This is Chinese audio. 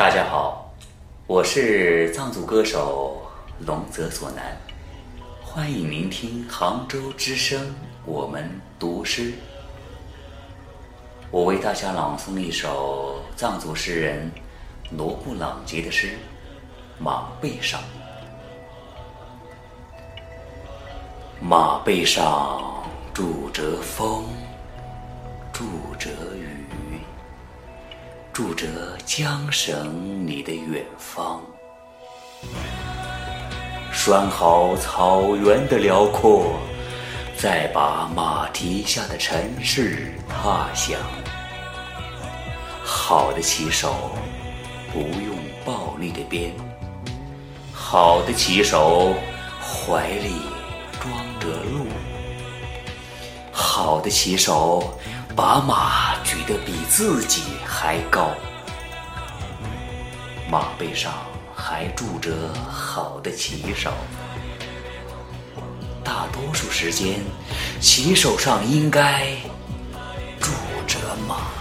大家好，我是藏族歌手龙泽索南，欢迎聆听杭州之声，我们读诗。我为大家朗诵一首藏族诗人罗布朗杰的诗《马背上》。马背上住着风，住着雨，住着缰绳你的远方。拴好草原的辽阔，再把马蹄下的城市踏响。好的骑手不用暴力的鞭，好的骑手怀里装着鹿，好的骑手把马举得比自己还高。马背上还住着好的骑手。大多数时间骑手上应该住着马。